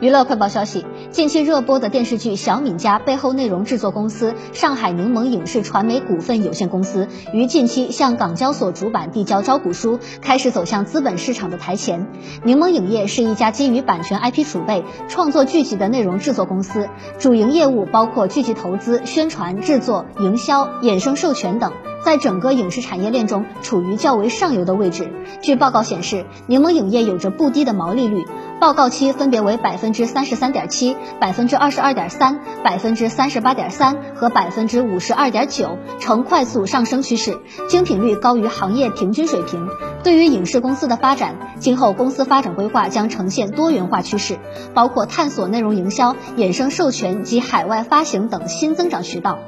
娱乐快报消息：近期热播的电视剧《小敏家》背后内容制作公司上海柠檬影视传媒股份有限公司于近期向港交所主板递交招股书，开始走向资本市场的台前。柠檬影业是一家基于版权 IP 储备创作剧集的内容制作公司，主营业务包括剧集投资、宣传、制作、营销、衍生授权等。在整个影视产业链中处于较为上游的位置。据报告显示，柠檬影业有着不低的毛利率，报告期分别为百分之三十三点七、百分之二十二点三、百分之三十八点三和百分之五十二点九，呈快速上升趋势，精品率高于行业平均水平。对于影视公司的发展，今后公司发展规划将呈现多元化趋势，包括探索内容营销、衍生授权及海外发行等新增长渠道。